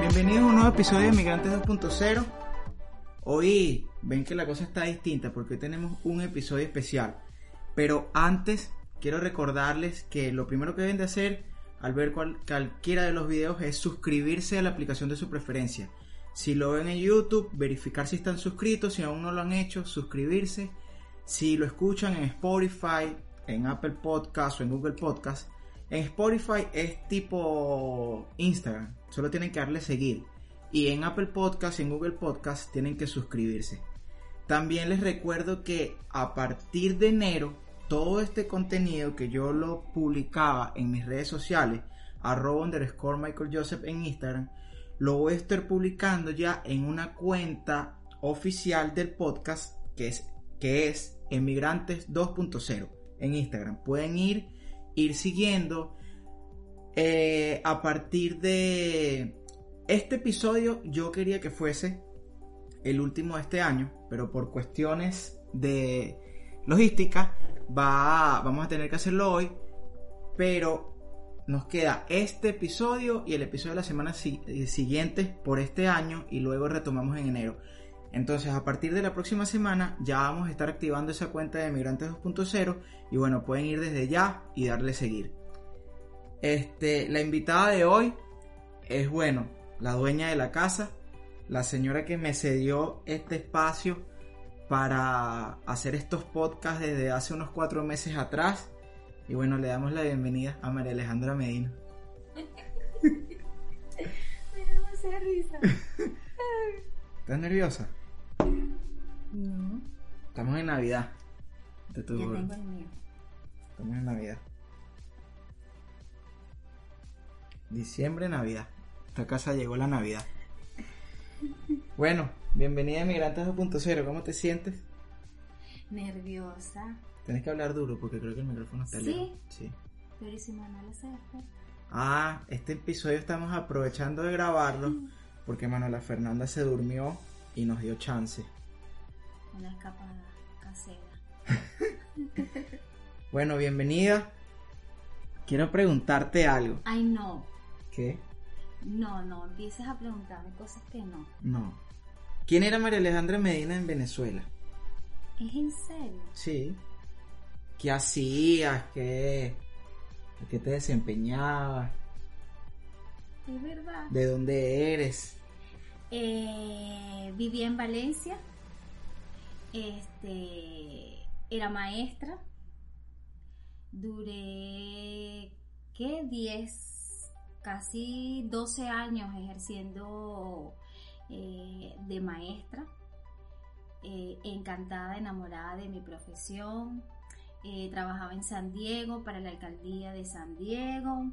Bienvenidos a un nuevo episodio de Migrantes 2.0. Hoy ven que la cosa está distinta porque hoy tenemos un episodio especial. Pero antes quiero recordarles que lo primero que deben de hacer al ver cual- cualquiera de los videos es suscribirse a la aplicación de su preferencia. Si lo ven en YouTube, verificar si están suscritos, si aún no lo han hecho, suscribirse. Si lo escuchan en Spotify, en Apple Podcast o en Google Podcast, en Spotify es tipo Instagram, solo tienen que darle seguir. Y en Apple Podcast y en Google Podcast tienen que suscribirse. También les recuerdo que a partir de enero, todo este contenido que yo lo publicaba en mis redes sociales, arroba underscore Michael Joseph en Instagram, lo voy a estar publicando ya en una cuenta oficial del podcast que es, que es Emigrantes 2.0 en Instagram. Pueden ir, ir siguiendo. Eh, a partir de este episodio yo quería que fuese el último de este año, pero por cuestiones de logística va, vamos a tener que hacerlo hoy, pero nos queda este episodio y el episodio de la semana eh, siguiente por este año y luego retomamos en enero. Entonces a partir de la próxima semana ya vamos a estar activando esa cuenta de Migrantes 2.0 y bueno, pueden ir desde ya y darle seguir. Este, la invitada de hoy es bueno, la dueña de la casa, la señora que me cedió este espacio para hacer estos podcasts desde hace unos cuatro meses atrás. Y bueno, le damos la bienvenida a María Alejandra Medina. Me da risa. ¿Estás nerviosa? No, Estamos en Navidad. Ya tengo el mío. Estamos en Navidad. Diciembre, Navidad. Esta casa llegó la Navidad. Bueno, bienvenida a Migrantes 2.0. ¿Cómo te sientes? Nerviosa. Tienes que hablar duro porque creo que el micrófono está ¿Sí? lejos. Sí. Pero ¿y si Manuela se despierta? Ah, este episodio estamos aprovechando de grabarlo porque Manuela Fernanda se durmió y nos dio chance. Una escapada casera. Bueno, bienvenida. Quiero preguntarte algo. Ay, no. ¿Qué? No, no. Empieces a preguntarme cosas que no. No. ¿Quién era María Alejandra Medina en Venezuela? ¿Es en serio? Sí. ¿Qué hacías? ¿Qué, ¿A qué te desempeñabas? Es verdad. ¿De dónde eres? Eh, vivía en Valencia. Este. Era maestra. Duré. ¿Qué? 10. Casi 12 años ejerciendo eh, de maestra. Eh, encantada, enamorada de mi profesión. Trabajaba en San Diego para la alcaldía de San Diego.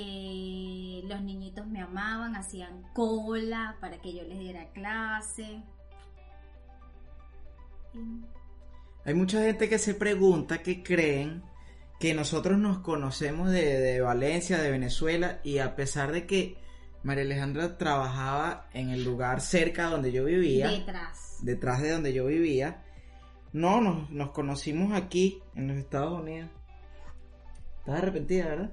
Eh, los niñitos me amaban, hacían cola para que yo les diera clase. Hay mucha gente que se pregunta que creen que nosotros nos conocemos de, de Valencia, de Venezuela, y a pesar de que María Alejandra trabajaba en el lugar cerca donde yo vivía, Detrás. detrás de donde yo vivía, no, nos, nos conocimos aquí, en los Estados Unidos. Estás arrepentida, ¿verdad?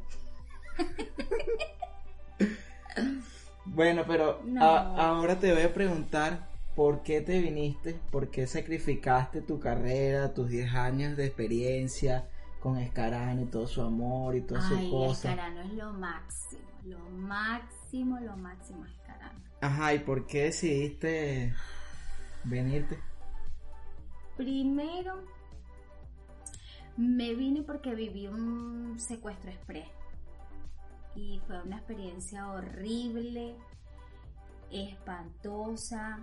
Bueno, pero No. a- ahora te voy a preguntar por qué te viniste, por qué sacrificaste tu carrera, tus 10 años de experiencia con Escarano y todo su amor y todas sus cosas. Escarano es lo máximo, lo máximo, lo máximo Escarano. Ajá, ¿y por qué decidiste venirte? Primero, me vine porque viví un secuestro express. Y fue una experiencia horrible, espantosa.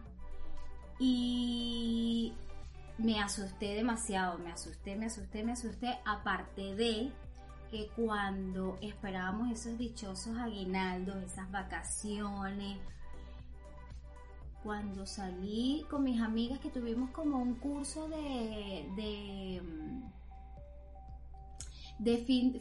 Y me asusté demasiado, me asusté, me asusté, me asusté, aparte de que cuando esperábamos esos dichosos aguinaldos, esas vacaciones, cuando salí con mis amigas que tuvimos como un curso de, de, de fin,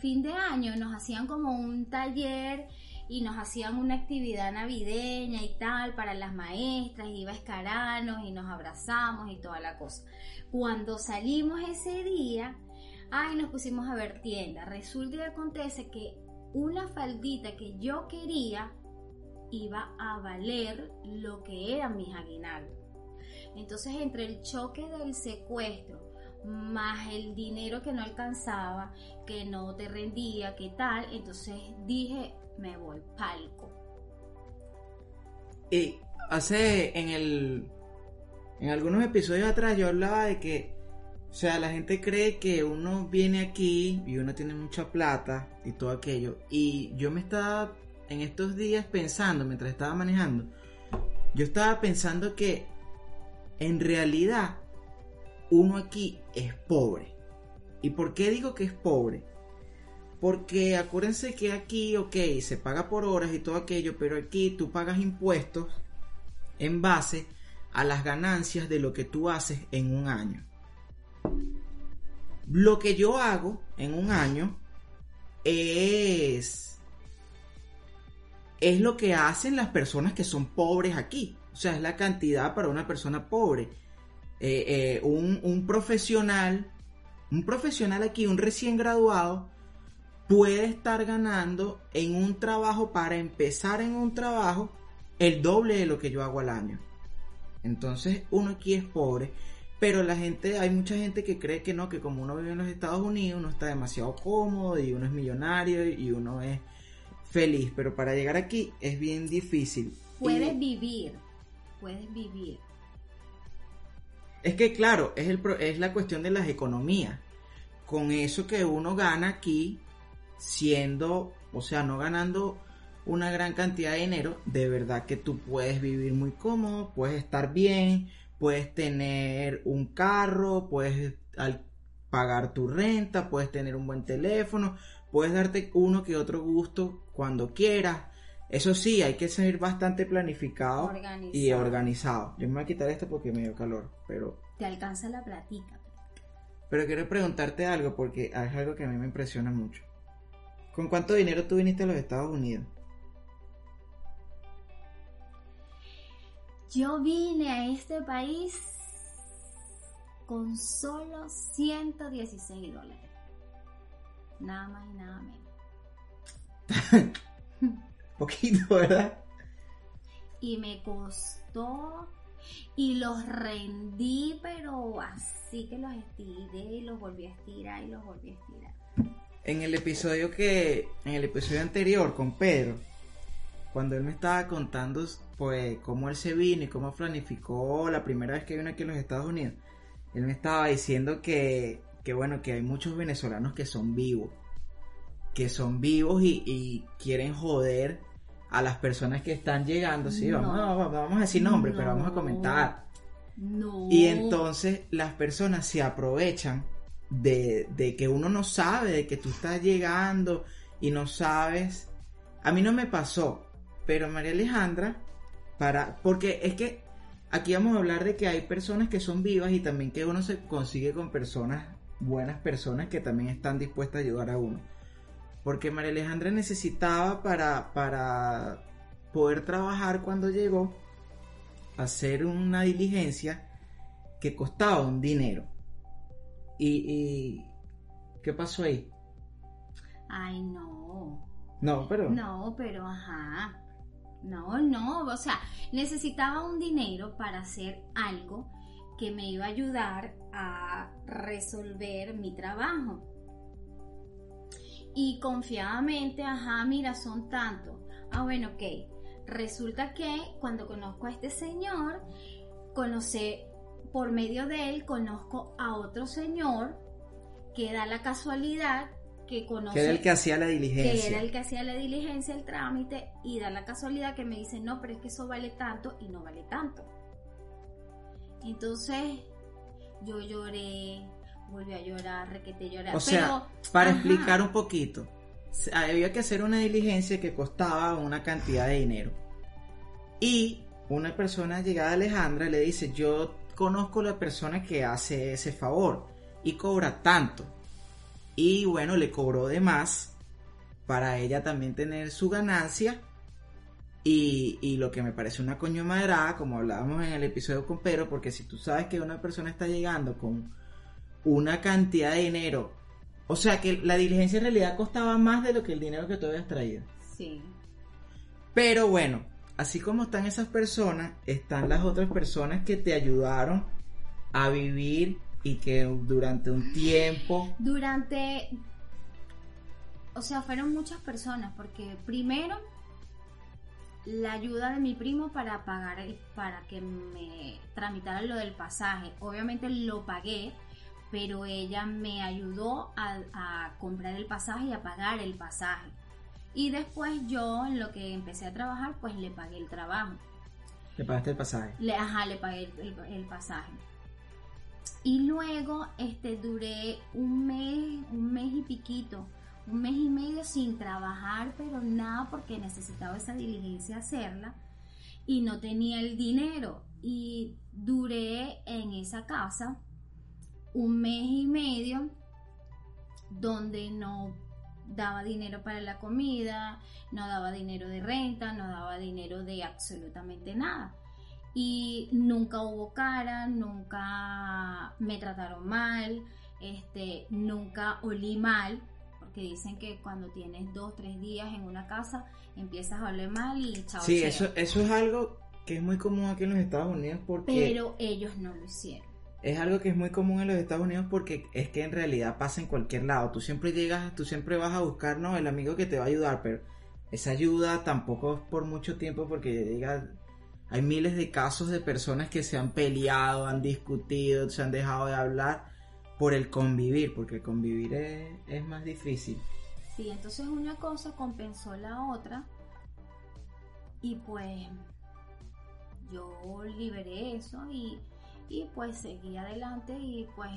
fin de año, nos hacían como un taller y nos hacían una actividad navideña y tal para las maestras, iba a escaranos y nos abrazamos y toda la cosa. Cuando salimos ese día, ay, nos pusimos a ver tiendas. Resulta y acontece que una faldita que yo quería iba a valer lo que eran mis aguinaldos. Entonces, entre el choque del secuestro, más el dinero que no alcanzaba, que no te rendía, que tal, entonces dije, me voy palco. Y hace en el en algunos episodios atrás yo hablaba de que o sea, la gente cree que uno viene aquí y uno tiene mucha plata y todo aquello. Y yo me estaba en estos días pensando, mientras estaba manejando, yo estaba pensando que en realidad uno aquí es pobre. ¿Y por qué digo que es pobre? Porque acuérdense que aquí, ok, se paga por horas y todo aquello, pero aquí tú pagas impuestos en base a las ganancias de lo que tú haces en un año. Lo que yo hago en un año es es lo que hacen las personas que son pobres aquí. O sea, es la cantidad para una persona pobre. Eh, eh, un, un, profesional, un profesional aquí, un recién graduado, puede estar ganando en un trabajo, para empezar en un trabajo, el doble de lo que yo hago al año. Entonces uno aquí es pobre, pero la gente, hay mucha gente que cree que no, que como uno vive en los Estados Unidos, uno está demasiado cómodo y uno es millonario y uno es feliz, pero para llegar aquí es bien difícil. Puedes vivir, puedes vivir. Es que claro, es, el, es la cuestión de las economías. Con eso que uno gana aquí, siendo, o sea, no ganando una gran cantidad de dinero, de verdad que tú puedes vivir muy cómodo, puedes estar bien, puedes tener un carro, puedes pagar tu renta, puedes tener un buen teléfono, puedes darte uno que otro gusto cuando quieras. Eso sí, hay que ser bastante planificado y organizado. Yo me voy a quitar esto porque me dio calor, pero... Te alcanza la platica. Pero quiero preguntarte algo porque es algo que a mí me impresiona mucho. ¿Con cuánto dinero tú viniste a los Estados Unidos? Yo vine a este país con solo 116 dólares. Nada más y nada menos. Poquito, ¿verdad? Y me costó y los rendí, pero así que los estiré y los volví a estirar y los volví a estirar en el episodio que en el episodio anterior con Pedro cuando él me estaba contando pues cómo él se vino y cómo planificó la primera vez que vino aquí en los Estados Unidos él me estaba diciendo que, que bueno que hay muchos venezolanos que son vivos que son vivos y, quieren joder a las personas que están llegando sí vamos, a, vamos a decir nombres pero vamos a comentar no. y entonces las personas se aprovechan de, que uno no sabe, de que tú estás llegando y no sabes. A mí no me pasó, pero María Alejandra, para, porque es que aquí vamos a hablar de que hay personas que son vivas y también que uno se consigue con personas, buenas personas que también están dispuestas a ayudar a uno. Porque María Alejandra necesitaba para, para poder trabajar cuando llegó, hacer una diligencia que costaba un dinero. ¿Y, qué pasó ahí? Ay, no. No, pero. No, pero ajá. No, no. O sea, necesitaba un dinero para hacer algo que me iba a ayudar a resolver mi trabajo. Y confiadamente, ajá, mira, son tantos. Ah, bueno, ok. Resulta que cuando conozco a este señor, conocí por medio de él conozco a otro señor que da la casualidad que conoce. Que era el que hacía la diligencia. Que era el que hacía la diligencia, el trámite, y da la casualidad que me dice, no, pero es que eso vale tanto y no vale tanto. Entonces, yo lloré, volví a llorar, requete llorar. O sea, Pero, para ajá, explicar un poquito, había que hacer una diligencia que costaba una cantidad de dinero. Y una persona llegada a Alejandra le dice, yo conozco la persona que hace ese favor y cobra tanto. Y bueno, le cobró de más para ella también tener su ganancia. Y, y lo que me parece una coño maderada, como hablábamos en el episodio con Pedro, porque si tú sabes que una persona está llegando con una cantidad de dinero, o sea que la diligencia en realidad costaba más de lo que el dinero que tú habías traído. Sí. Pero bueno, así como están esas personas, están las otras personas que te ayudaron a vivir y que durante un tiempo Durante, o sea, fueron muchas personas, porque primero la ayuda de mi primo para pagar, el- para que me tramitara lo del pasaje. Obviamente lo pagué, pero ella me ayudó a, a comprar el pasaje y a pagar el pasaje. Y después yo, en lo que empecé a trabajar, pues le pagué el trabajo. te pagaste el pasaje. Le, ajá, le pagué el, el- el pasaje. Y luego este, duré un mes, un mes y piquito, un mes y medio sin trabajar, pero nada porque necesitaba esa diligencia hacerla y no tenía el dinero. Y duré en esa casa un mes y medio donde no daba dinero para la comida, no daba dinero de renta, no daba dinero de absolutamente nada. Y nunca hubo cara, nunca me trataron mal, este, nunca olí mal, porque dicen que cuando tienes dos, tres días en una casa empiezas a oler mal y chao. Sí, eso, eso es algo que es muy común aquí en los Estados Unidos porque Pero ellos no lo hicieron. Es algo que es muy común en los Estados Unidos porque es que en realidad pasa en cualquier lado. Tú siempre llegas, tú siempre vas a buscar, no, el amigo que te va a ayudar, pero esa ayuda tampoco es por mucho tiempo porque llega, hay miles de casos de personas que se han peleado, han discutido, se han dejado de hablar por el convivir, porque convivir es, es más difícil. Sí, entonces una cosa compensó la otra y pues yo liberé eso y, y pues seguí adelante y pues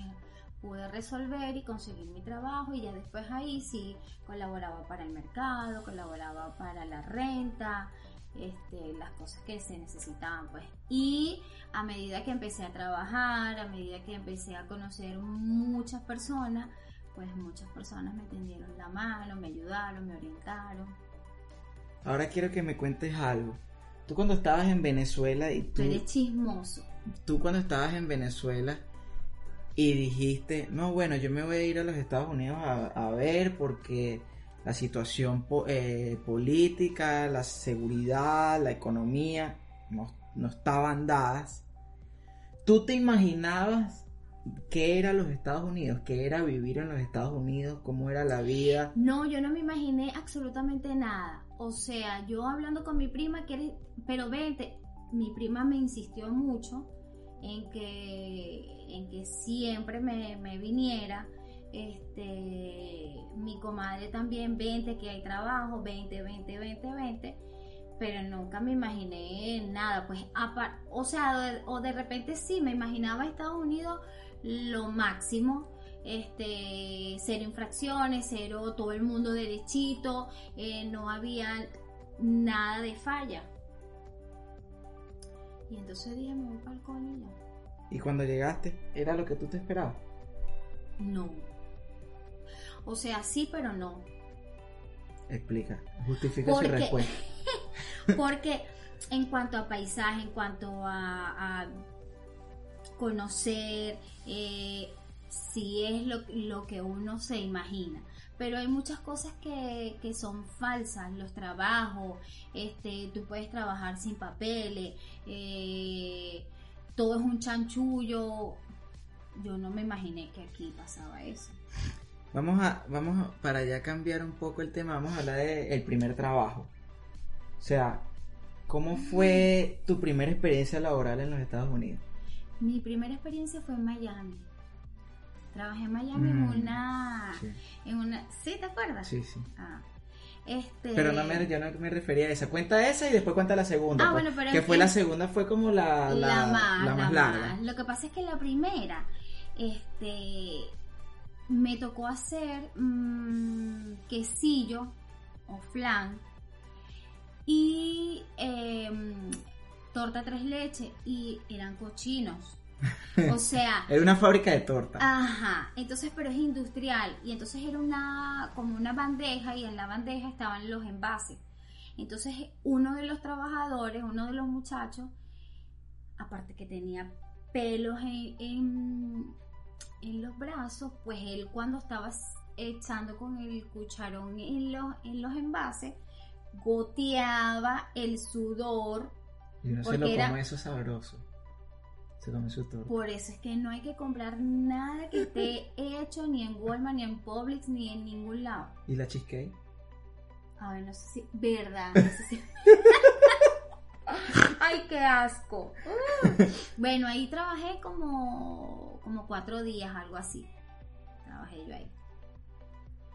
pude resolver y conseguir mi trabajo y ya después ahí sí colaboraba para el mercado, colaboraba para la renta, este, las cosas que se necesitaban pues y a medida que empecé a trabajar, a medida que empecé a conocer muchas personas, pues muchas personas me tendieron la mano, me ayudaron, me orientaron. Ahora quiero que me cuentes algo. Tú cuando estabas en Venezuela y tú... Tú eres chismoso. Tú cuando estabas en Venezuela y dijiste, no, bueno, yo me voy a ir a los Estados Unidos a, a ver porque la situación po- eh, política, la seguridad, la economía no, no estaban dadas. ¿Tú te imaginabas qué era los Estados Unidos? ¿Qué era vivir en los Estados Unidos? ¿Cómo era la vida? No, yo no me imaginé absolutamente nada. O sea, yo hablando con mi prima, quiere, pero vente, mi prima me insistió mucho en que, en que siempre me, me viniera. Este, mi comadre también, vente, que hay trabajo, 20, 20, 20, 20. Pero nunca me imaginé nada, pues, o sea, de- o de repente sí, me imaginaba Estados Unidos lo máximo, este, cero infracciones, cero todo el mundo derechito, eh, no había nada de falla. Y entonces dije, me voy para el coño y ya. Y cuando llegaste, ¿era lo que tú te esperabas? No. O sea, sí, pero no. Explica, justifica su respuesta. Porque en cuanto a paisaje, en cuanto a, a conocer, eh, sí es lo, lo que uno se imagina. Pero hay muchas cosas que, que son falsas, los trabajos, este, tú puedes trabajar sin papeles, eh, todo es un chanchullo. Yo no me imaginé que aquí pasaba eso. Vamos a, vamos a- para ya cambiar un poco el tema, vamos a hablar del primer trabajo. O sea, ¿cómo fue tu primera experiencia laboral en los Estados Unidos? Mi primera experiencia fue en Miami. Trabajé en Miami en Mm, una, Sí, en una, ¿sí te acuerdas? sí, sí. Ah, este. Pero no me, yo no me refería a esa. Cuenta esa y después cuenta la segunda. Ah, pues, bueno, pero que fue la segunda, fue como la, la, la más, la más larga. más. Lo que pasa es que la primera este, me tocó hacer mm, quesillo o flan y em, torta tres leches y eran cochinos. O sea, Era una fábrica de torta. Ajá, entonces pero es industrial y entonces era una como una bandeja y en la bandeja estaban los envases. Entonces uno de los trabajadores, uno de los muchachos, aparte que tenía pelos en, en, en los brazos, pues él cuando estaba echando con el cucharón en los, en los envases, goteaba el sudor. y uno se lo era- come eso sabroso. Se come su torta. Por eso es que no hay que comprar nada que esté hecho ni en Walmart, ni en Publix, ni en ningún lado. ¿Y la cheesecake? A ver, no sé si. ¿Verdad? No sé si- ¡Ay, qué asco! Uh. Bueno, ahí trabajé como, como cuatro días, algo así. Trabajé yo ahí.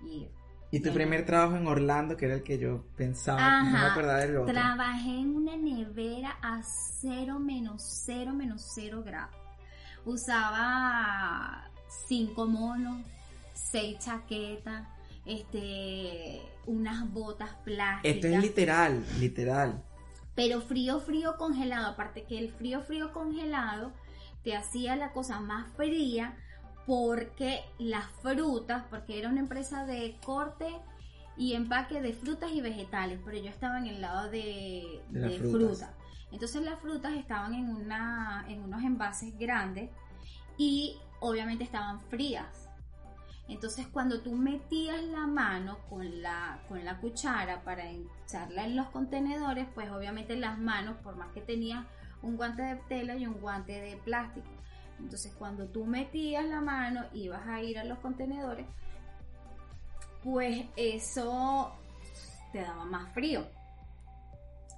Y ¿Y tu primer trabajo en Orlando, que era el que yo pensaba? No me Ajá. acordaba del otro. Trabajé en una nevera a cero menos cero menos cero grados. Usaba cinco monos, seis chaquetas, este, unas botas plásticas. Esto es literal, literal. pero frío, frío congelado. Aparte que el frío, frío congelado te hacía la cosa más fría porque las frutas, porque era una empresa de corte y empaque de frutas y vegetales, pero yo estaba en el lado de, De fruta. Entonces las frutas estaban en, una, en unos envases grandes y obviamente estaban frías. Entonces cuando tú metías la mano con la, con la cuchara para echarla en los contenedores, pues obviamente las manos, por más que tenías un guante de tela y un guante de plástico. Entonces cuando tú metías la mano y ibas a ir a los contenedores, pues eso te daba más frío.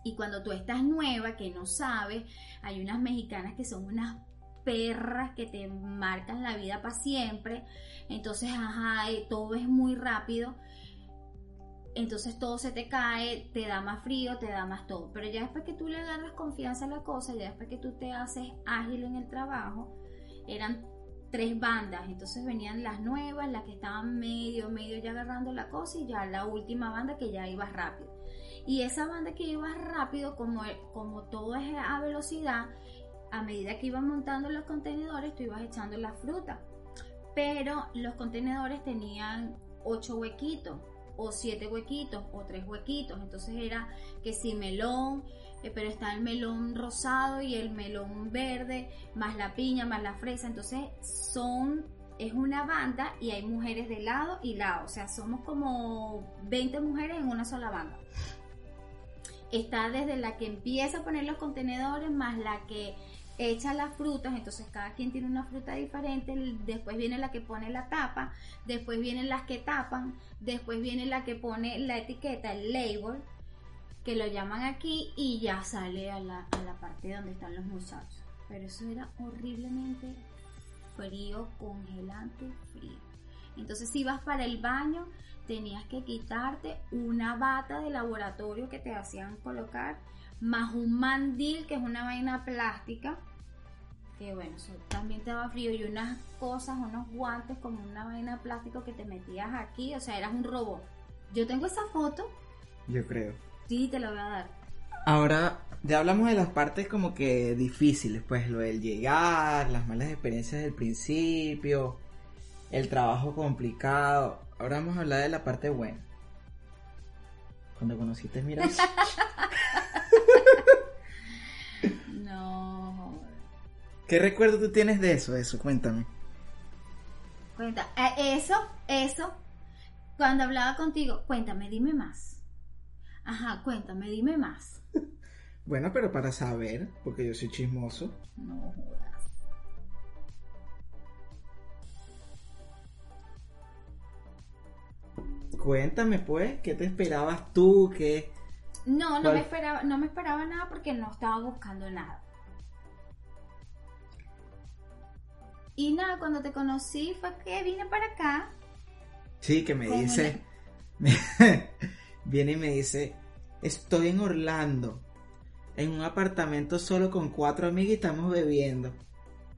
Y cuando tú estás nueva, que no sabes, hay unas mexicanas que son unas perras que te marcan la vida para siempre. Entonces, ajá, todo es muy rápido. Entonces todo se te cae, te da más frío, te da más todo. Pero ya después que tú le agarras confianza a la cosa, ya después que tú te haces ágil en el trabajo, eran tres bandas. Entonces venían las nuevas, las que estaban medio, medio ya agarrando la cosa y ya la última banda que ya iba rápido. Y esa banda que iba rápido, como, como todo es a velocidad, a medida que iban montando los contenedores, tú ibas echando la fruta. Pero los contenedores tenían ocho huequitos, o siete huequitos, o tres huequitos. Entonces era que si melón, eh, pero está el melón rosado y el melón verde, más la piña, más la fresa. Entonces son, es una banda y hay mujeres de lado y lado. O sea, somos como 20 mujeres en una sola banda está desde la que empieza a poner los contenedores más la que echa las frutas, entonces cada quien tiene una fruta diferente, después viene la que pone la tapa, después vienen las que tapan, después viene la que pone la etiqueta, el label, que lo llaman aquí y ya sale a la, a la parte donde están los muchachos. Pero eso era horriblemente frío, congelante, frío. Entonces si vas para el baño, tenías que quitarte una bata de laboratorio que te hacían colocar, más un mandil que es una vaina plástica, que bueno, eso también te daba frío, y unas cosas, unos guantes como una vaina plástica que te metías aquí, o sea, eras un robot. Yo tengo esa foto, Yo creo. Sí, te la voy a dar. Ahora, ya hablamos de las partes como que difíciles, pues lo del llegar, las malas experiencias del principio, el trabajo complicado. Ahora vamos a hablar de la parte buena. Cuando conociste Miras. No, ¿Qué recuerdo tú tienes de eso? Eso, cuéntame. cuenta, eh, eso, eso, cuando hablaba contigo, cuéntame, dime más. Ajá, cuéntame, dime más. Bueno, pero para saber, porque yo soy chismoso. No jodas. Cuéntame, pues, ¿qué te esperabas tú? ¿Qué? No, no ¿Cuál? me esperaba, no me esperaba nada porque no estaba buscando nada. Y nada, cuando te conocí fue que vine para acá. Sí, que me dice. Viene y me dice: Estoy en Orlando, en un apartamento solo con cuatro amigas y estamos bebiendo.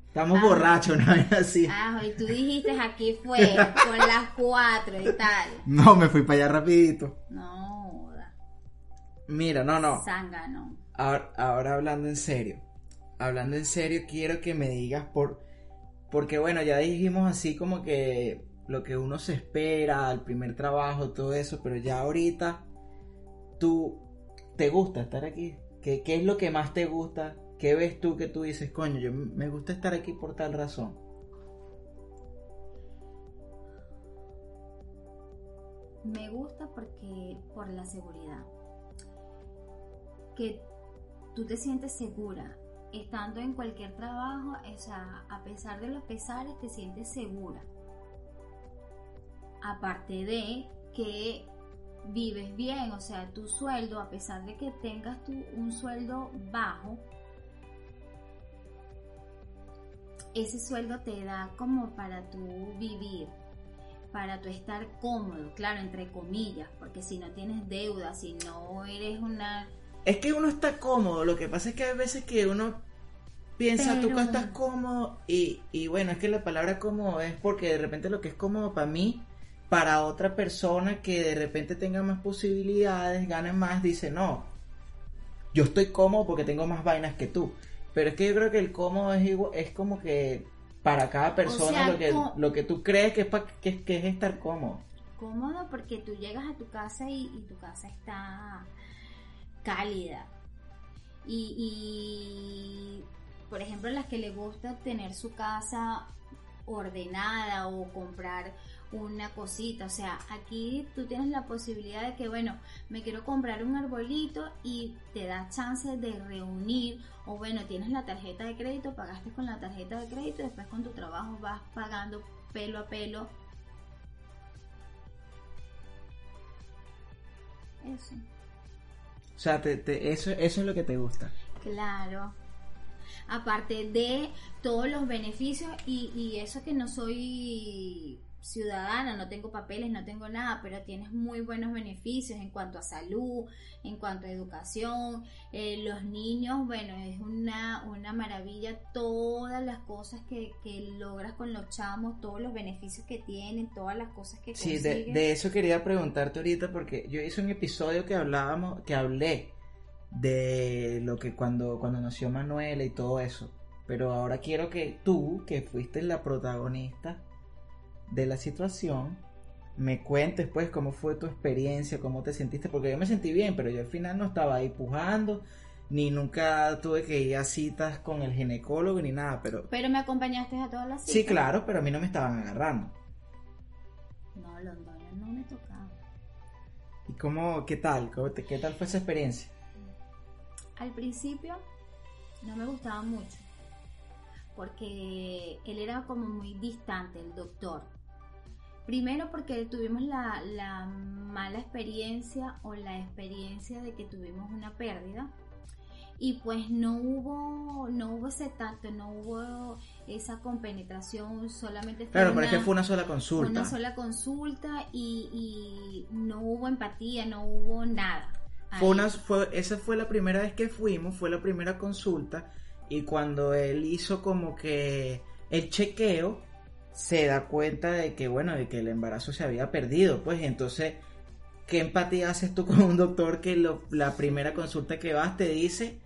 Estamos Ah. borrachos, vez así. Ah, y tú dijiste aquí fue, con las cuatro y tal. No, me fui para allá rapidito. No. Mira, no, no. Zángano. Ahora, ahora hablando en serio. Hablando en serio, quiero que me digas por... Porque bueno, ya dijimos así como que lo que uno se espera, el primer trabajo, todo eso, pero ya ahorita, ¿tú te gusta estar aquí? ¿Qué, es lo que más te gusta? ¿Qué ves tú que tú dices, coño, yo me gusta estar aquí por tal razón? Me gusta porque por la seguridad. Que tú te sientes segura. Estando en cualquier trabajo, o a pesar de los pesares, te sientes segura. Aparte de que vives bien, o sea, tu sueldo, a pesar de que tengas tú un sueldo bajo, ese sueldo te da como para tu vivir, para tu estar cómodo, claro, entre comillas, porque si no tienes deuda, si no eres una... Es que uno está cómodo, lo que pasa es que hay veces que uno piensa, tú que estás cómodo y, y bueno, es que la palabra cómodo es porque de repente lo que es cómodo para mí, para otra persona que de repente tenga más posibilidades, gane más, dice, no, yo estoy cómodo porque tengo más vainas que tú. Pero es que yo creo que el cómodo es, igual, es como que para cada persona sea, lo, que, lo que tú crees que es, pa- que, que es estar cómodo. cómodo porque tú llegas a tu casa y, y tu casa está cálida. Y, y, por ejemplo, las que le gusta tener su casa ordenada o comprar una cosita, o sea, aquí tú tienes la posibilidad de que, bueno, me quiero comprar un arbolito y te da chance de reunir, o bueno, tienes la tarjeta de crédito, pagaste con la tarjeta de crédito, y después con tu trabajo vas pagando pelo a pelo Eso. O sea, te- te- eso, eso es lo que te gusta. Claro. Aparte de todos los beneficios y, y eso que no soy ciudadana, no tengo papeles, no tengo nada, pero tienes muy buenos beneficios en cuanto a salud, en cuanto a educación. Eh, los niños, bueno, es una, una maravilla todas las cosas que, que logras con los chamos, todos los beneficios que tienen, todas las cosas que Sí, de, consiguen. de eso quería preguntarte ahorita porque yo hice un episodio que hablábamos, que hablé de lo que cuando, cuando nació Manuela y todo eso. Pero ahora quiero que tú, que fuiste la protagonista de la situación, me cuentes pues cómo fue tu experiencia, cómo te sentiste, porque yo me sentí bien, pero yo al final no estaba ahí pujando, ni nunca tuve que ir a citas con el ginecólogo ni nada, pero... Pero me acompañaste a todas las Sí, citas. claro, pero a mí no me estaban agarrando. No, Londoño no me tocaba. ¿Y cómo, qué tal? ¿Cómo te- ¿Qué tal fue esa experiencia? Al principio no me gustaba mucho porque él era como muy distante, el doctor. Primero porque tuvimos la, la mala experiencia o la experiencia de que tuvimos una pérdida y pues no hubo no hubo ese tacto, no hubo esa compenetración, solamente fue Claro, pero una, es que fue una sola fue consulta. una sola consulta y, y no hubo empatía, no hubo nada. Fue una, fue, esa fue la primera vez que fuimos, fue la primera consulta y cuando él hizo como que el chequeo, se da cuenta de que, bueno, de que el embarazo se había perdido, pues entonces, ¿qué empatía haces tú con un doctor que la primera consulta que vas te dice,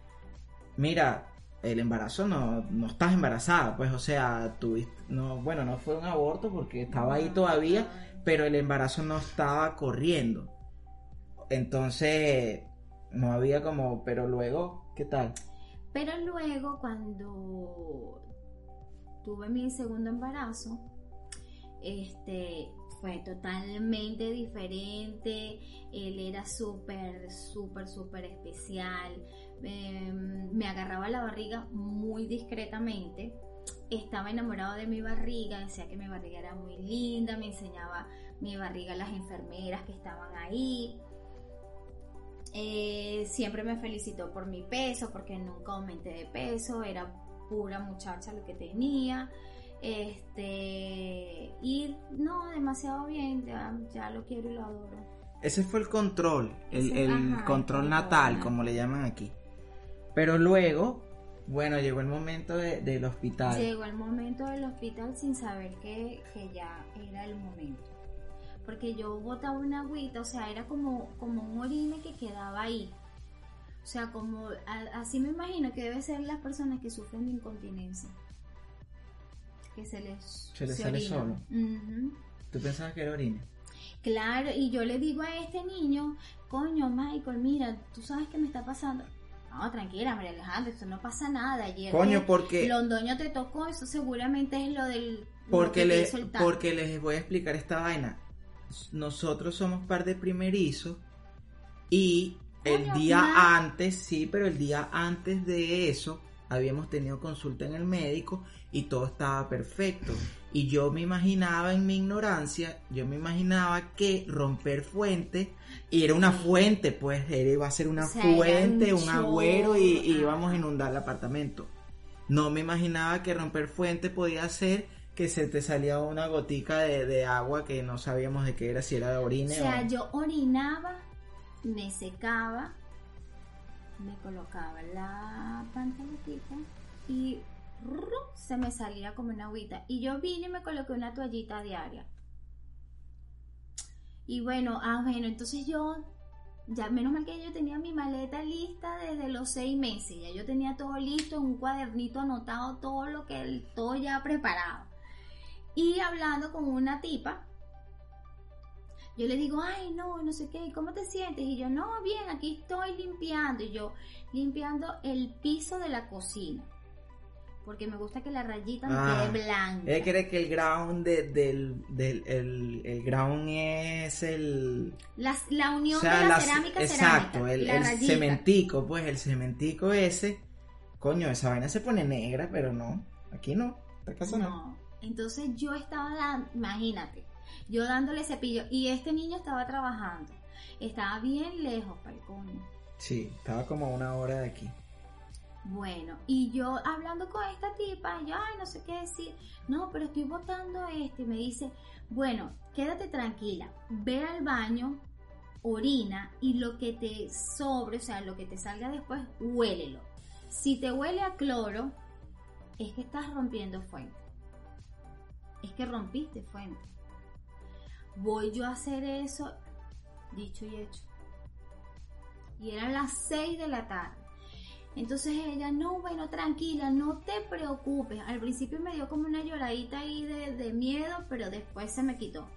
mira, el embarazo no, no estás embarazada, pues, o sea, tuviste, no, bueno, no fue un aborto porque estaba ahí todavía, pero el embarazo no estaba corriendo. Entonces, no había como, pero luego, ¿qué tal? Pero luego cuando tuve mi segundo embarazo, este fue totalmente diferente. Él era súper, súper, súper especial. Eh, me agarraba la barriga muy discretamente. Estaba enamorado de mi barriga, decía que mi barriga era muy linda, me enseñaba mi barriga a las enfermeras que estaban ahí. Eh, siempre me felicitó por mi peso, porque nunca aumenté de peso, era pura muchacha lo que tenía. Este, y no, demasiado bien, ya, ya lo quiero y lo adoro. Ese fue el control, el, Ese- el ajá, control natal, como le llaman aquí. Pero luego, Bueno, llegó el momento de- del hospital. Llegó el momento del hospital sin saber que, que ya era el momento. Porque yo botaba una agüita, o sea, era como, como un orine que quedaba ahí. O sea, como a- así me imagino que debe ser las personas que sufren de incontinencia. Que se les, Se les sale orina. solo. ¿Tú pensabas que era orina? Claro, y yo le digo a este niño, coño, Michael, mira, tú sabes qué me está pasando. No, tranquila, María Alejandra, esto no pasa nada. Ayer Coño, que porque... Londoño te tocó, eso seguramente es lo del... Porque, que te le- hizo el tacto. porque les voy a explicar esta vaina. Nosotros somos par de primerizo y el día antes, sí, pero el día antes de eso habíamos tenido consulta en el médico y todo estaba perfecto. Y yo me imaginaba en mi ignorancia, yo me imaginaba que romper fuente era una fuente, pues era, iba a ser una O sea, fuente, un agüero y, y íbamos a inundar el apartamento. No me imaginaba que romper fuente podía ser que se te salía una gotica de, de agua que no sabíamos de qué era, si era de O orine sea, o... yo orinaba, me secaba, me colocaba la pantallita y se me salía como una agüita. Y yo vine y me coloqué una toallita diaria. Y bueno, ah, bueno, entonces yo, ya menos mal que yo tenía mi maleta lista desde los seis meses. Ya yo tenía todo listo, un cuadernito anotado, todo lo que, todo ya preparado. Y hablando con una tipa, yo le digo, ay, no, no sé qué, ¿cómo te sientes? Y yo, no, bien, aquí estoy limpiando. Y yo, limpiando el piso de la cocina. Porque me gusta que la rayita me Ah, quede blanca. Ella cree que el ground de- del, del el, el ground es el Las- la unión o sea, de la las- cerámica exacto, cerámica. el, la el cementico, pues el cementico ese, coño, esa vaina se pone negra, pero no, aquí no, esta casa no. No. Entonces yo estaba dando, imagínate, yo dándole cepillo y este niño estaba trabajando. Estaba bien lejos, para el coño. Sí, estaba como a una hora de aquí. Bueno, y yo hablando con esta tipa, yo, ay, no sé qué decir, no, pero estoy votando este, y me dice, bueno, quédate tranquila, ve al baño, orina, y lo que te sobre, o sea, lo que te salga después, huélelo. Si te huele a cloro, es que estás rompiendo fuente. Es que rompiste fuente. Voy yo a hacer eso, dicho y hecho. Y eran las 6 de la tarde. Entonces ella, no, bueno, tranquila, no te preocupes. Al principio me dio como una lloradita ahí de, de miedo, pero después se me quitó.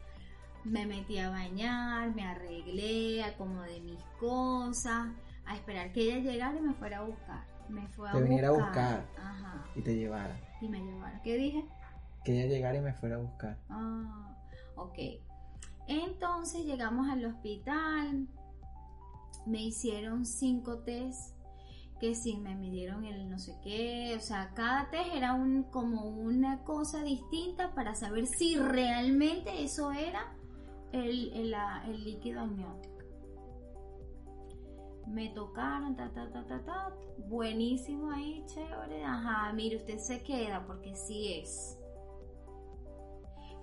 Me metí a bañar, me arreglé, acomodé mis cosas, a esperar que ella llegara y me fuera a buscar. Me fue a Te viniera a buscar. Ajá. Y te llevara. Y me llevara. ¿Qué dije? Que ella llegara y me fuera a buscar. Ah, ok. Entonces llegamos al hospital, me hicieron cinco test, que sí, me midieron el no sé qué, o sea, cada test era un, como una cosa distinta para saber si realmente eso era el, el, el líquido amniótico. Me tocaron, ta, ta, ta, ta, ta, buenísimo ahí, chévere, ajá, mire, usted se queda porque sí es.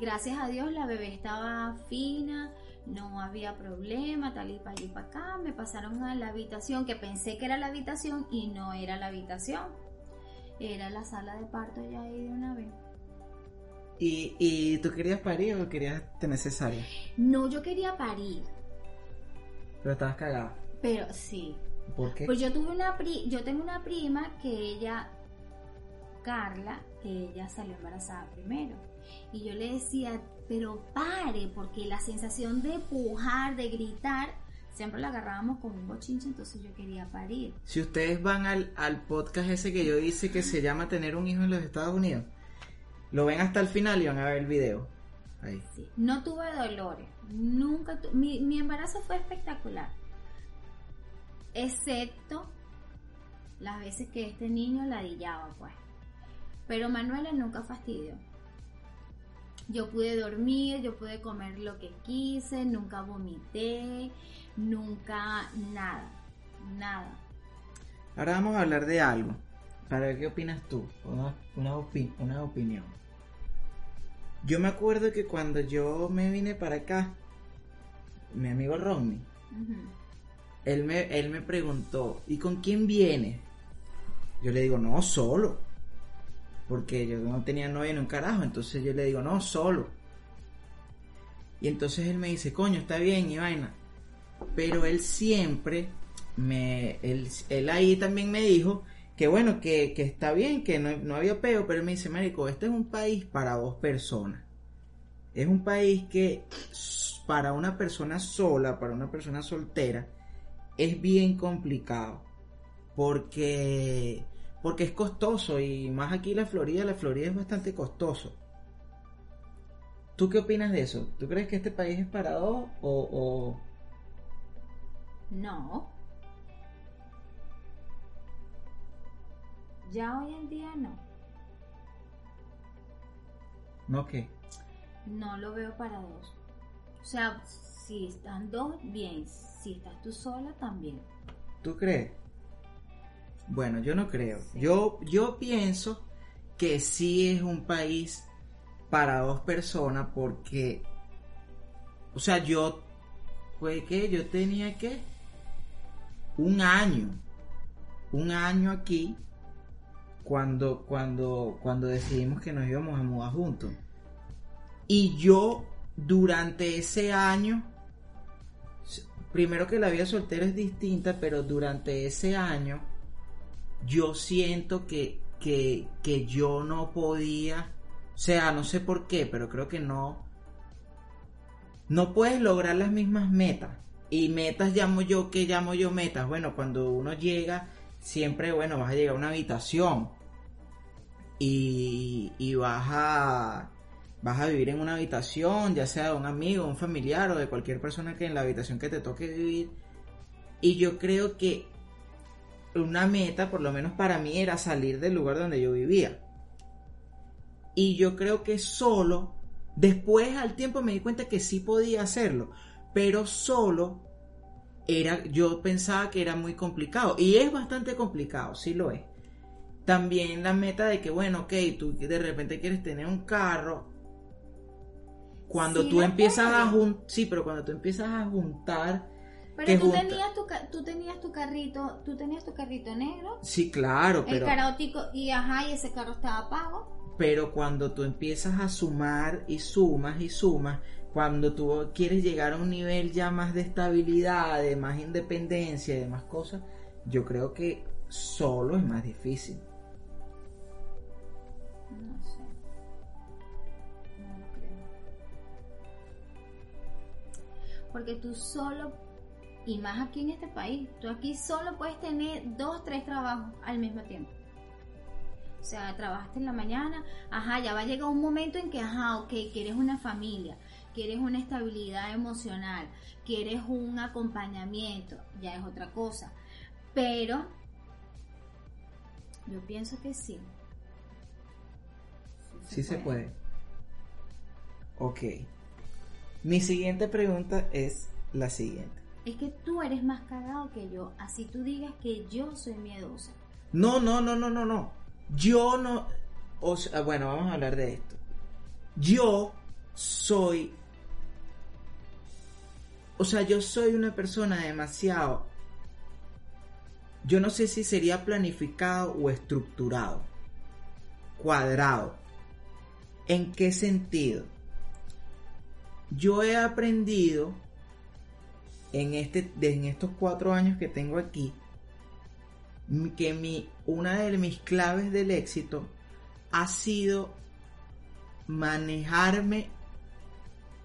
Gracias a Dios la bebé estaba fina, no había problema, tal y para allí para acá. Me pasaron a la habitación que pensé que era la habitación y no era la habitación. Era la sala de parto ya ahí de una vez. ¿Y, y tú querías parir o querías tener cesárea? No, yo quería parir, Pero estabas cagada. pero sí. ¿Por qué? Pues yo tuve una pri yo tengo una prima que ella, Carla, que ella salió embarazada primero. Y yo le decía, pero pare, porque la sensación de pujar, de gritar, siempre la agarrábamos con un bochinche, entonces yo quería parir. Si ustedes van al, al podcast ese que yo hice que se llama Tener un hijo en los Estados Unidos, lo ven hasta el final y van a ver el video. Ahí. Sí. No tuve dolores, nunca tu- mi, mi embarazo fue espectacular, excepto las veces que este niño ladillaba, pues. Pero Manuela nunca fastidió. Yo pude dormir, yo pude comer lo que quise, nunca vomité, nunca nada, nada. Ahora vamos a hablar de algo. Para ver qué opinas tú. Una, una, opi- una opinión. Yo me acuerdo que cuando yo me vine para acá, mi amigo Rodney, Ujú. él me, él me preguntó, ¿y con quién viene? Yo le digo, no, solo. Porque yo no tenía novia en un carajo, entonces yo le digo, no, solo. Y entonces él me dice, coño, está bien y vaina. Pero él siempre me. Él, él ahí también me dijo que bueno, que, que está bien, que no, no, había peo, pero él me dice, Marico, este es un país para dos personas. Es un país que para una persona sola, para una persona soltera, es bien complicado. Porque, porque es costoso y más aquí la Florida, la Florida es bastante costoso. ¿Tú qué opinas de eso? ¿Tú crees que este país es para dos o... o... No. Ya hoy en día no. ¿No qué? No lo veo para dos. O sea, si están dos, bien. Si estás tú sola, también. ¿Tú crees? Bueno, yo no creo. Yo, yo pienso que sí es un país para dos personas porque, o sea, yo, fue que yo tenía que un año, un año aquí cuando, cuando, cuando decidimos que nos íbamos a mudar juntos. Y yo durante ese año, primero que la vida soltera es distinta, pero durante ese año yo siento que, que, que yo no podía, o sea, no sé por qué, pero creo que no, no puedes lograr las mismas metas. Y metas llamo yo, ¿qué llamo yo metas? Bueno, cuando uno llega, siempre, bueno, vas a llegar a una habitación y, y vas a vas a vivir en una habitación, ya sea de un amigo, un familiar o de cualquier persona que en la habitación que te toque vivir. Y yo creo que una meta, por lo menos para mí, era salir del lugar donde yo vivía. Y yo creo que solo, después al tiempo me di cuenta que sí podía hacerlo, pero solo era, yo pensaba que era muy complicado. Y es bastante complicado, sí lo es. También la meta de que, bueno, ok, tú de repente quieres tener un carro. Cuando tú empiezas a juntar, sí, pero cuando tú empiezas a juntar pero tú tenías, tu, tú tenías tu carrito, tú tenías tu carrito negro. Sí, claro, pero... El carótico, y ajá, y ese carro estaba pago. Pero cuando tú empiezas a sumar y sumas y sumas, cuando tú quieres llegar a un nivel ya más de estabilidad, de más independencia y de más cosas, yo creo que solo es más difícil. No sé. No lo creo. Porque tú solo y más aquí en este país, tú aquí solo puedes tener dos, tres trabajos al mismo tiempo. O sea, trabajaste en la mañana, ajá, ya va a llegar un momento en que, ajá, ok, quieres una familia, quieres una estabilidad emocional, quieres un acompañamiento, ya es otra cosa. Pero yo pienso que sí. Sí, se, puede. Ok. Mi siguiente pregunta es la siguiente es que tú eres más cagado que yo, así tú digas que yo soy miedosa. No, no, no, no, no, no. Yo no... O sea, bueno, vamos a hablar de esto. Yo soy... O sea, yo soy una persona demasiado... Yo no sé si sería planificado o estructurado. Cuadrado. ¿En qué sentido? Yo he aprendido en, este, en estos cuatro años que tengo aquí, que mi, una de mis claves del éxito ha sido manejarme,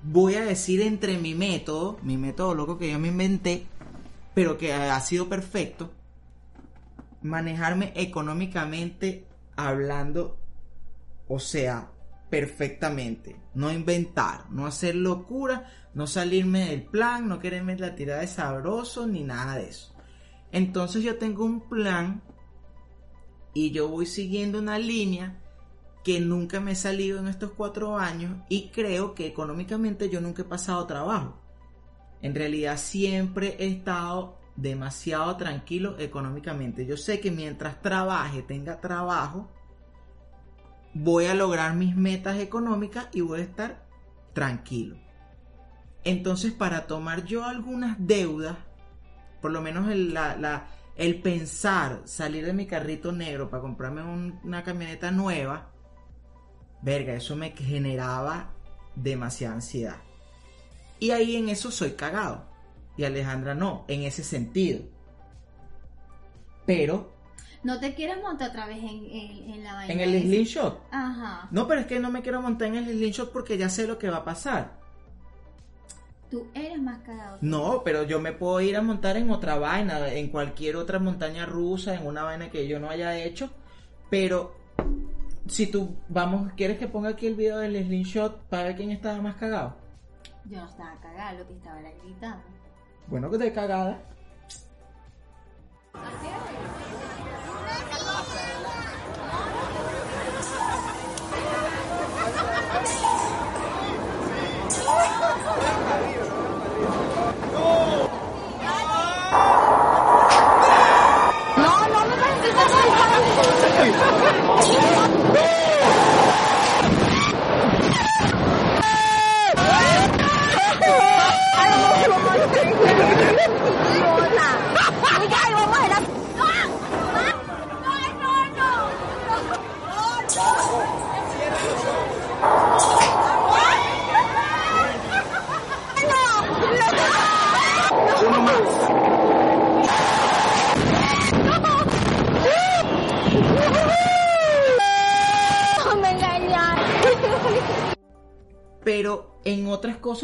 voy a decir entre mi método, mi método loco que yo me inventé, pero que ha sido perfecto, manejarme económicamente hablando, o sea, perfectamente, no inventar, no hacer locura, no salirme del plan, no quererme la tirada de sabroso ni nada de eso. Entonces yo tengo un plan y yo voy siguiendo una línea que nunca me he salido en estos cuatro años y creo que económicamente yo nunca he pasado trabajo. En realidad siempre he estado demasiado tranquilo económicamente. Yo sé que mientras trabaje, tenga trabajo, voy a lograr mis metas económicas y voy a estar tranquilo. Entonces, para tomar yo algunas deudas, por lo menos el, pensar salir de mi carrito negro para comprarme un- una camioneta nueva, verga, eso me generaba demasiada ansiedad. Y ahí en eso soy cagado. Y Alejandra no, en ese sentido. Pero No te quieres montar otra vez en, en- en la vaina. en el esa? slingshot. Ajá. No, pero es que no me quiero montar en el slingshot porque ya sé lo que va a pasar. Tú eres más cagado. No, pero yo me puedo ir a montar en otra vaina, en cualquier otra montaña rusa, en una vaina que yo no haya hecho. Pero si tú, vamos, ¿quieres que ponga aquí el video del slingshot para ver quién estaba más cagado? Yo no estaba cagada, lo que estaba era gritando. Bueno, que de cagada. Me engañaron. Pero en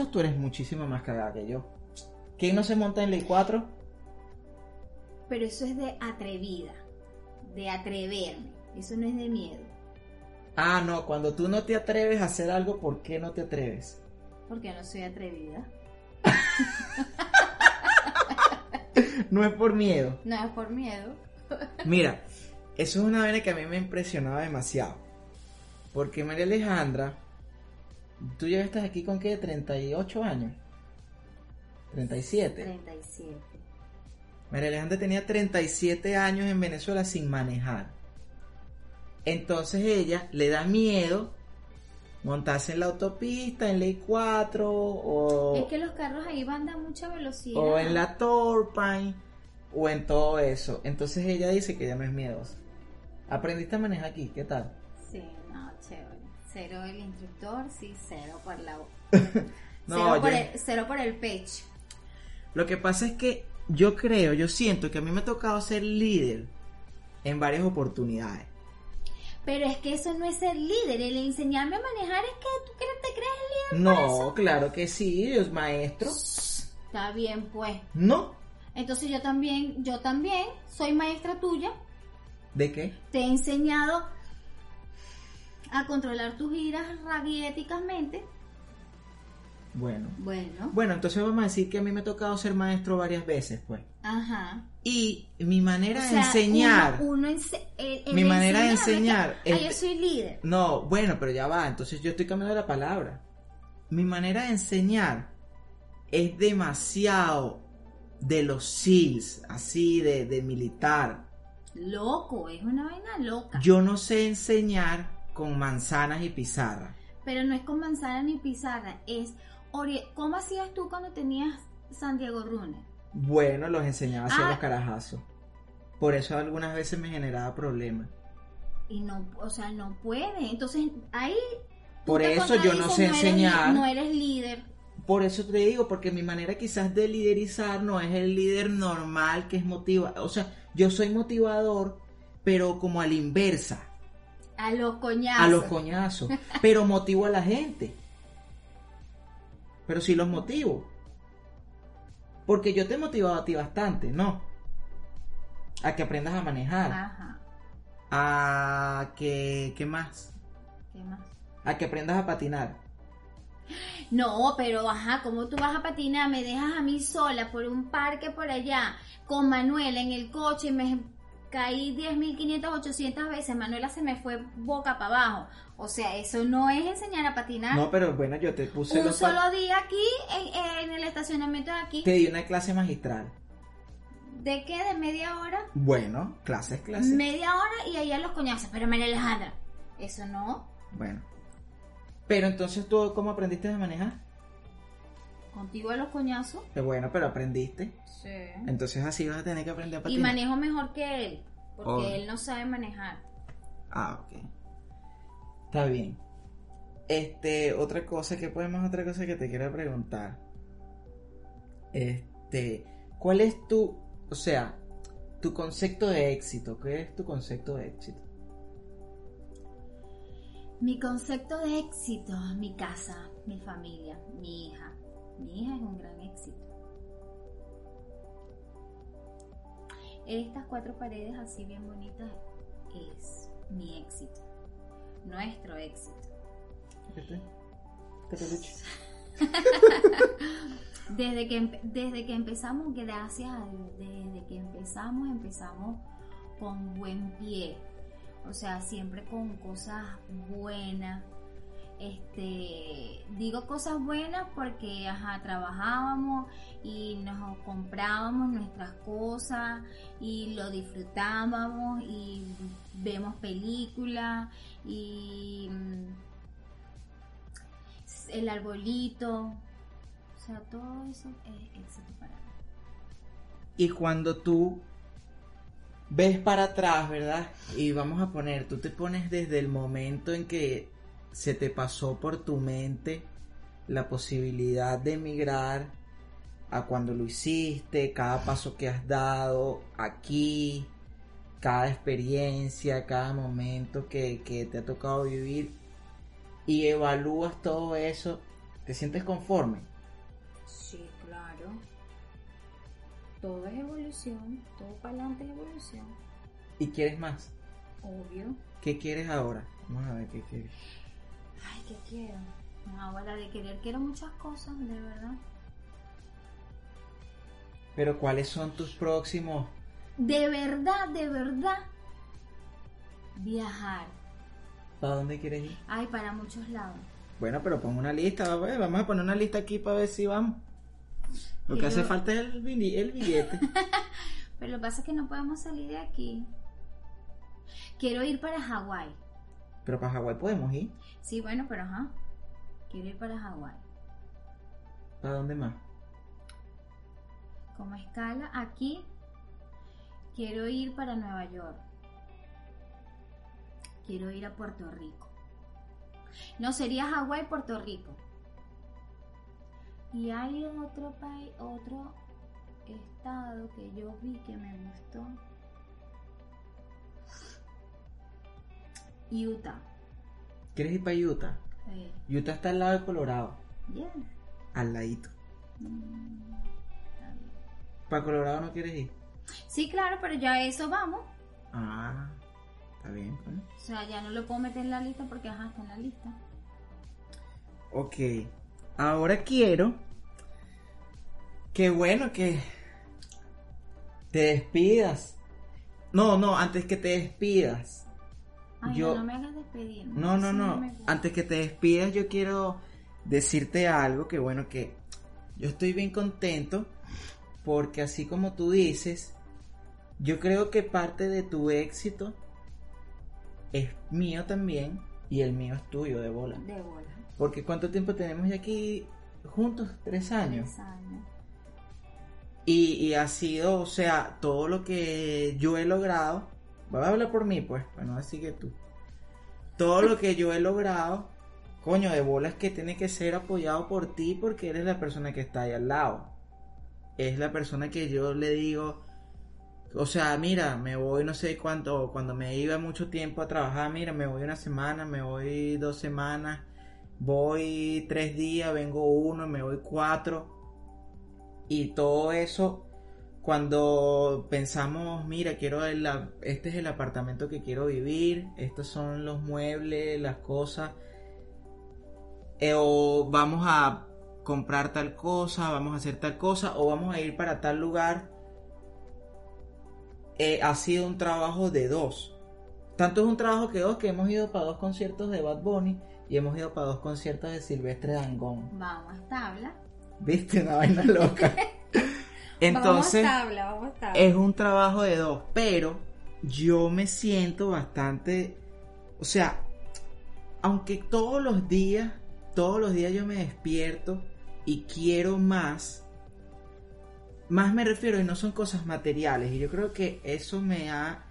tú eres muchísimo más cagada que yo. ¿Quién no se monta en Ley 4? Pero eso es de atrevida. De atreverme. Eso no es de miedo. Ah, no, cuando tú no te atreves a hacer algo, ¿por qué no te atreves? Porque no soy atrevida. No es por miedo. No es por miedo. Mira, eso es una vaina que a mí me impresionaba demasiado. Porque María Alejandra, tú ya estás aquí con qué, 38 años. 37. 37. María Alejandra tenía 37 años en Venezuela sin manejar. Entonces ella le da miedo montarse en la autopista, en ley 4 o, Es que los carros ahí van a mucha velocidad. o en la Torpine o en todo eso. Entonces ella dice que ella no es miedosa. ¿Aprendiste a manejar aquí? ¿Qué tal? Sí, no, chévere. Cero el instructor, sí, cero por la No, cero, por el, cero por el pecho. Lo que pasa es que yo creo, yo siento que a mí me ha tocado ser líder en varias oportunidades. Pero es que eso no es ser líder. El enseñarme a manejar es que tú cre- te crees líder. No, claro que sí, es maestro. Está bien, pues. No. Entonces yo también, yo también soy maestra tuya. ¿De qué? Te he enseñado a controlar tus iras rabiéticamente. Bueno. Bueno. Bueno, entonces vamos a decir que a mí me ha tocado ser maestro varias veces, pues. Ajá. Y mi manera O de enseñar... Uno, uno ense- el- el Mi manera de enseñar que, "Ah, yo soy líder. No, bueno, pero ya va, entonces yo estoy cambiando la palabra. Mi manera de enseñar es demasiado de los SEALs, así de, de militar. Loco, es una vaina loca. Yo no sé enseñar con manzanas y pizarra. Pero no es con manzana ni pizarra, es ¿Cómo hacías tú cuando tenías Santiago Runner? Bueno, los enseñaba a hacer Ah. los carajazos. Por eso algunas veces me generaba problemas. Y no, o sea, no puede. Entonces, ahí. Por eso yo no sé li- enseñar. no eres líder. Por eso te digo, porque mi manera quizás de liderizar no es el líder normal que es motiva. O sea, yo soy motivador, pero como a la inversa, A los coñazos. a los coñazos. Pero motivo a la gente. Pero sí los motivo. Porque yo te he motivado a ti bastante, ¿no? A que aprendas a manejar. Ajá. A que... ¿Qué más? ¿Qué más? A que aprendas a patinar. No, pero ajá, ¿cómo tú vas a patinar? Me dejas a mí sola por un parque por allá con Manuela en el coche y me caí 10.500, 800 veces. Manuela se me fue boca para abajo. O sea, eso no es enseñar a patinar. No, pero bueno, yo te puse un los solo día aquí en, en el estacionamiento de aquí. Te di una clase magistral. ¿De qué? ¿De media hora? Bueno, clases, clases. Media hora y allá los coñazos. Pero María Alejandra, eso no. Bueno. Pero entonces tú, ¿cómo aprendiste a manejar? Contigo a los coñazos. Eh, bueno, pero aprendiste. Sí. Entonces así vas a tener que aprender a Y patinar. manejo mejor que él, porque Oh. él no sabe manejar. Ah, ok. Está bien. Este, otra cosa, que podemos otra cosa que te quiero preguntar? Este, ¿cuál es tu, o sea, tu concepto de éxito? ¿Qué es tu concepto de éxito? Mi concepto de éxito, mi casa, mi familia, mi hija. Mi hija es un gran éxito. Estas cuatro paredes así bien bonitas es mi éxito. Nuestro éxito. Desde que, desde que empezamos, gracias a Dios, desde que empezamos, empezamos con buen pie. O sea, siempre con cosas buenas. Este, digo cosas buenas porque, ajá, trabajábamos y nos comprábamos nuestras cosas y lo disfrutábamos y vemos películas y mm, el arbolito, o sea, todo eso es éxito para mí. Y cuando tú ves para atrás, ¿verdad? Y vamos a poner, tú te pones desde el momento en que se te pasó por tu mente la posibilidad de emigrar a cuando lo hiciste, cada paso que has dado aquí, cada experiencia, cada momento que, que te ha tocado vivir y evalúas todo eso, ¿te sientes conforme? Sí, claro. Todo es evolución, todo para adelante es evolución, ¿Y quieres más? obvio. ¿Qué quieres ahora? Vamos a ver qué quieres. Ay, ¿qué quiero? No, ahora de querer quiero muchas cosas, de verdad. Pero ¿cuáles son tus próximos? De verdad, de verdad. Viajar. ¿Para dónde quieres ir? Ay, para muchos lados. Bueno, pero pon una lista, va, pues, vamos a poner una lista aquí para ver si vamos. Lo que hace falta es el billete. Pero lo que pasa es que no podemos salir de aquí. Quiero ir para Hawái. Pero para Hawái podemos ir. Sí, bueno, pero ajá. Quiero ir para Hawái. ¿Para dónde más? Como escala, aquí quiero ir para Nueva York. Quiero ir a Puerto Rico. No, sería Hawái, Puerto Rico. Y hay otro país, otro estado que yo vi que me gustó. Utah. ¿Quieres ir para Utah? Utah está al lado de Colorado. yeah. Al ladito. Mm, está bien. ¿Para Colorado no quieres ir? Sí, claro, pero ya a eso vamos. Ah, está bien. pues. O sea, ya no lo puedo meter en la lista porque ajá, está en la lista. Ok. Ahora quiero. Qué bueno que te despidas. No, no, antes que te despidas. Ay, Yo- no, no me hagas despedir. No, no, no. Antes que te despidas, yo quiero decirte algo que bueno que yo estoy bien contento porque así como tú dices, yo creo que parte de tu éxito es mío también y el mío es tuyo de bola. De bola. Porque ¿cuánto tiempo tenemos ya aquí juntos? Tres años. Tres años. Y, y ha sido, o sea, todo lo que yo he logrado, voy a hablar por mí, pues, para no decir que tú. Todo lo que yo he logrado, coño, de bolas que tiene que ser apoyado por ti porque eres la persona que está ahí al lado. Es la persona que yo le digo, o sea, mira, me voy no sé cuánto, cuando me iba mucho tiempo a trabajar, mira, me voy una semana, me voy dos semanas, voy tres días, vengo uno, me voy cuatro. Y todo eso, cuando pensamos, mira, quiero el, este es el apartamento que quiero vivir, estos son los muebles, las cosas, eh, o vamos a comprar tal cosa, vamos a hacer tal cosa, o vamos a ir para tal lugar, eh, ha sido un trabajo de dos. Tanto es un trabajo que dos que hemos ido para dos conciertos de Bad Bunny y hemos ido para dos conciertos de Silvestre Dangón. Vamos tabla. ¿Viste? Una vaina loca. Entonces, Vamos a tabla, vamos es un trabajo de dos, pero yo me siento bastante, o sea, aunque todos los días, todos los días yo me despierto y quiero más, más me refiero y no son cosas materiales. Y yo creo que eso me ha...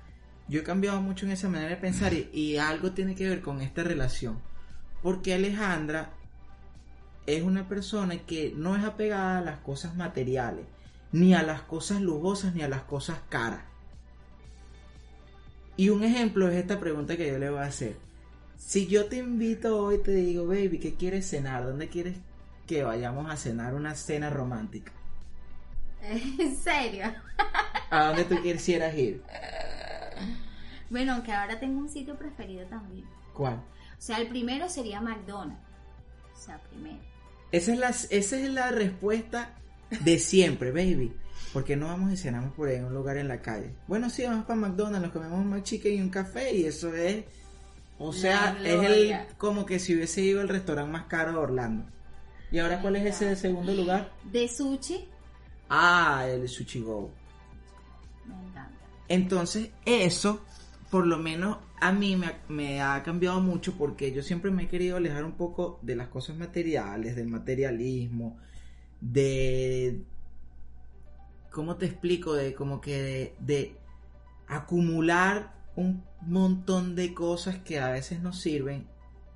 Yo he cambiado mucho en esa manera de pensar y, y algo tiene que ver con esta relación. Porque Alejandra es una persona que no es apegada a las cosas materiales, ni a las cosas lujosas, ni a las cosas caras. Y un ejemplo es esta pregunta que yo le voy a hacer. Si yo te invito hoy, te digo, baby, ¿qué quieres cenar? ¿Dónde quieres que vayamos a cenar una cena romántica? ¿En serio? ¿A dónde tú quisieras ir? Bueno, aunque ahora tengo un sitio preferido también. ¿Cuál? O sea, el primero sería McDonald's. O sea, primero. Esa es la, esa es la respuesta de siempre, baby. ¿Por qué no vamos y cenamos por ahí en un lugar en la calle? Bueno, sí, vamos para McDonald's, nos comemos un McChicken y un café y eso es... O sea, es el como que si hubiese ido al restaurante más caro de Orlando. ¿Y ahora cuál es ese de segundo lugar? De sushi, Ah, el Sushi Go. me encanta. Entonces, eso, por lo menos a mí me ha cambiado mucho porque yo siempre me he querido alejar un poco de las cosas materiales, del materialismo, de... ¿Cómo te explico? De como que de, acumular un montón de cosas que a veces no sirven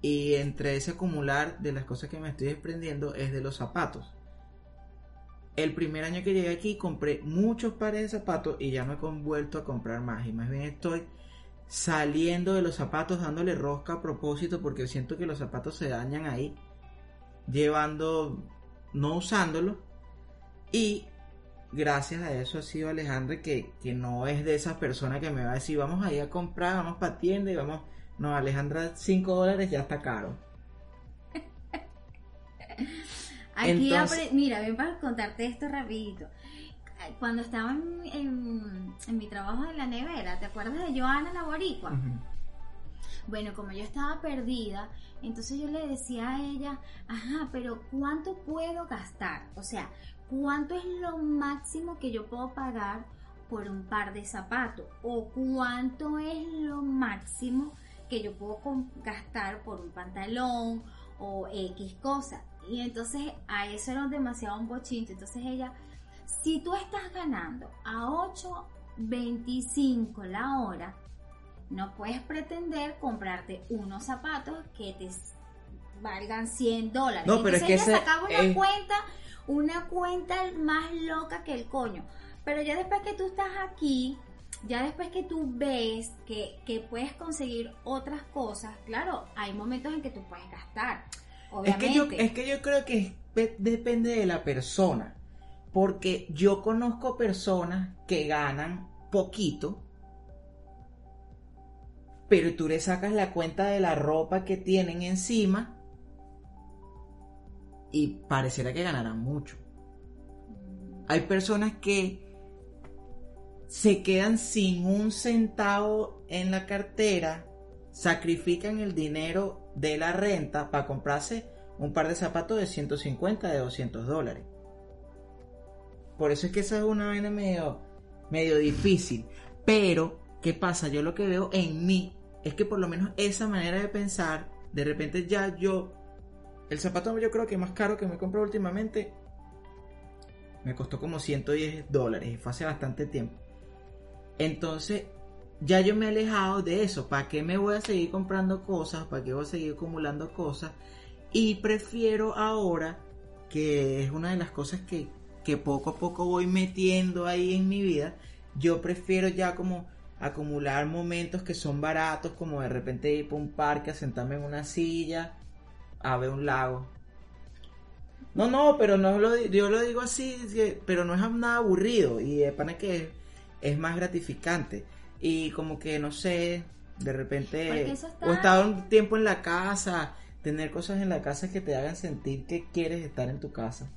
y entre ese acumular de las cosas que me estoy desprendiendo es de los zapatos. El primer año que llegué aquí compré muchos pares de zapatos y ya no he vuelto a comprar más. Y más bien estoy saliendo de los zapatos dándole rosca a propósito porque siento que los zapatos se dañan ahí. Llevando, no usándolos. Y gracias a eso ha sido Alejandra que, que no es de esas personas que me va a decir vamos a ir a comprar, vamos para tienda y vamos... No, Alejandra, 5 dólares ya está caro. Aquí, Entonces- mira, ven para contarte esto rapidito. Cuando estaba en, en- en mi trabajo en la nevera, ¿te acuerdas de Joana la boricua? Bueno, como yo estaba perdida, entonces yo le decía a ella, ajá, pero ¿cuánto puedo gastar? O sea, ¿cuánto es lo máximo que yo puedo pagar por un par de zapatos? ¿O cuánto es lo máximo que yo puedo gastar por un pantalón o X cosa? Y entonces a eso era demasiado un bochinto. Entonces ella, si tú estás ganando a 8.25 la hora, no puedes pretender comprarte unos zapatos que te valgan 100 dólares. No, pero es Entonces que ella ese sacaba una es- cuenta, una cuenta más loca que el coño. Pero ya después que tú estás aquí, ya después que tú ves que, que puedes conseguir otras cosas, claro, hay momentos en que tú puedes gastar. Es Obviamente. que, yo, es que yo creo que pe- depende de la persona. Porque yo conozco personas que ganan poquito, pero tú le sacas la cuenta de la ropa que tienen encima y pareciera que ganarán mucho. Hay personas que se quedan sin un centavo en la cartera, sacrifican el dinero de la renta para comprarse un par de zapatos de 150, de 200 dólares. Por eso es que esa es una vaina medio, medio difícil. Pero, ¿qué pasa? Yo lo que veo en mí es que por lo menos esa manera de pensar, de repente ya yo, el zapato yo creo que más caro que me compré últimamente, me costó como 110 dólares y fue hace bastante tiempo. Entonces, ya yo me he alejado de eso. ¿Para qué me voy a seguir comprando cosas? ¿Para qué voy a seguir acumulando cosas? Y prefiero ahora, que es una de las cosas que, que poco a poco voy metiendo ahí en mi vida, yo prefiero ya como acumular momentos que son baratos, como de repente ir por un parque a sentarme en una silla, a ver un lago. No, no, pero no lo, yo lo digo así, pero no es nada aburrido y de pana que es, más gratificante. Y como que, no sé, de repente, está- o estar un tiempo en la casa, tener cosas en la casa que te hagan sentir que quieres estar en tu casa.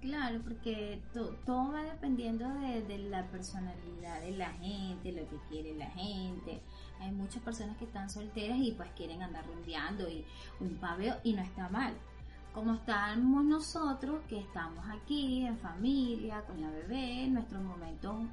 Claro, porque to- todo va dependiendo de, de la personalidad de la gente, lo que quiere la gente. Hay muchas personas que están solteras y pues quieren andar rumbeando y un paveo y no está mal. Como estamos nosotros, que estamos aquí en familia, con la bebé, nuestros momentos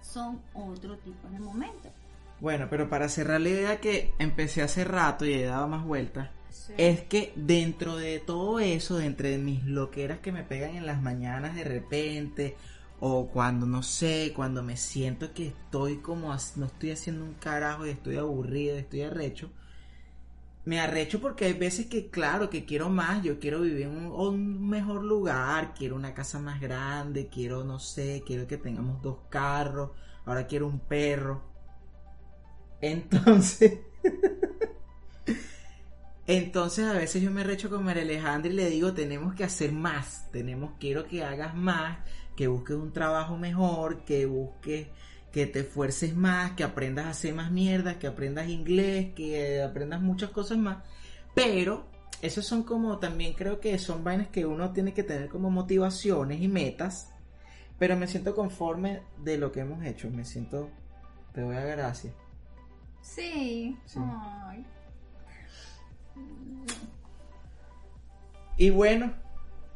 son otro tipo de momentos. Bueno, pero para cerrar la idea que empecé hace rato y he dado más vueltas, Es que dentro de todo eso, de entre mis loqueras que me pegan en las mañanas de repente, o cuando no sé, cuando me siento que estoy como, no estoy haciendo un carajo y estoy aburrido, estoy arrecho, me arrecho porque hay veces que, claro, que quiero más, yo quiero vivir en un mejor lugar, quiero una casa más grande, quiero, no sé, quiero que tengamos dos carros, ahora quiero un perro. Entonces... Entonces a veces yo me recho con María Alejandra y le digo, tenemos que hacer más, tenemos, quiero que hagas más, que busques un trabajo mejor, que busques, que te esfuerces más, que aprendas a hacer más mierda, que aprendas inglés, que aprendas muchas cosas más. Pero esos son como también creo que son vainas que uno tiene que tener como motivaciones y metas. Pero me siento conforme de lo que hemos hecho, me siento, te doy a gracias. Sí. Sí. Ay. Y bueno,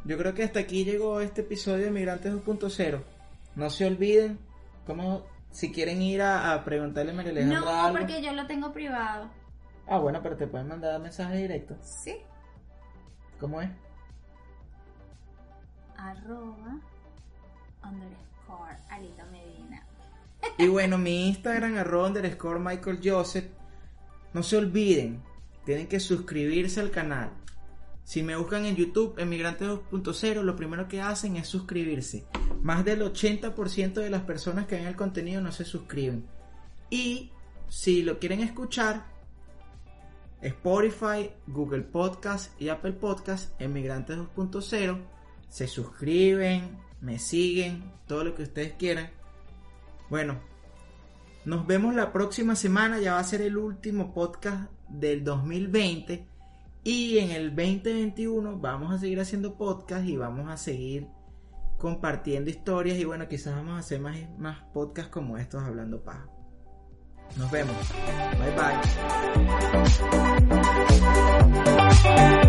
yo creo que hasta aquí llegó este episodio de Migrantes 2.0. No se olviden, como si quieren ir a, a preguntarle a María Alejandra No, algo. porque yo lo tengo privado. Ah, bueno, pero te pueden mandar mensaje directo. Sí. ¿Cómo es? Arroba underscore Alita Medina. Y bueno, mi Instagram, arroba underscore Michael Joseph. No se olviden, tienen que suscribirse al canal. Si me buscan en YouTube, Emigrantes 2.0, lo primero que hacen es suscribirse. Más del 80% de las personas que ven el contenido no se suscriben. Y si lo quieren escuchar, Spotify, Google Podcast y Apple Podcast, Emigrantes 2.0, se suscriben, me siguen, todo lo que ustedes quieran. Bueno, nos vemos la próxima semana, ya va a ser el último podcast del 2020 y en el 2021 vamos a seguir haciendo podcast y vamos a seguir compartiendo historias y bueno, quizás vamos a hacer más, más podcasts como estos hablando paja. Nos vemos. Bye bye.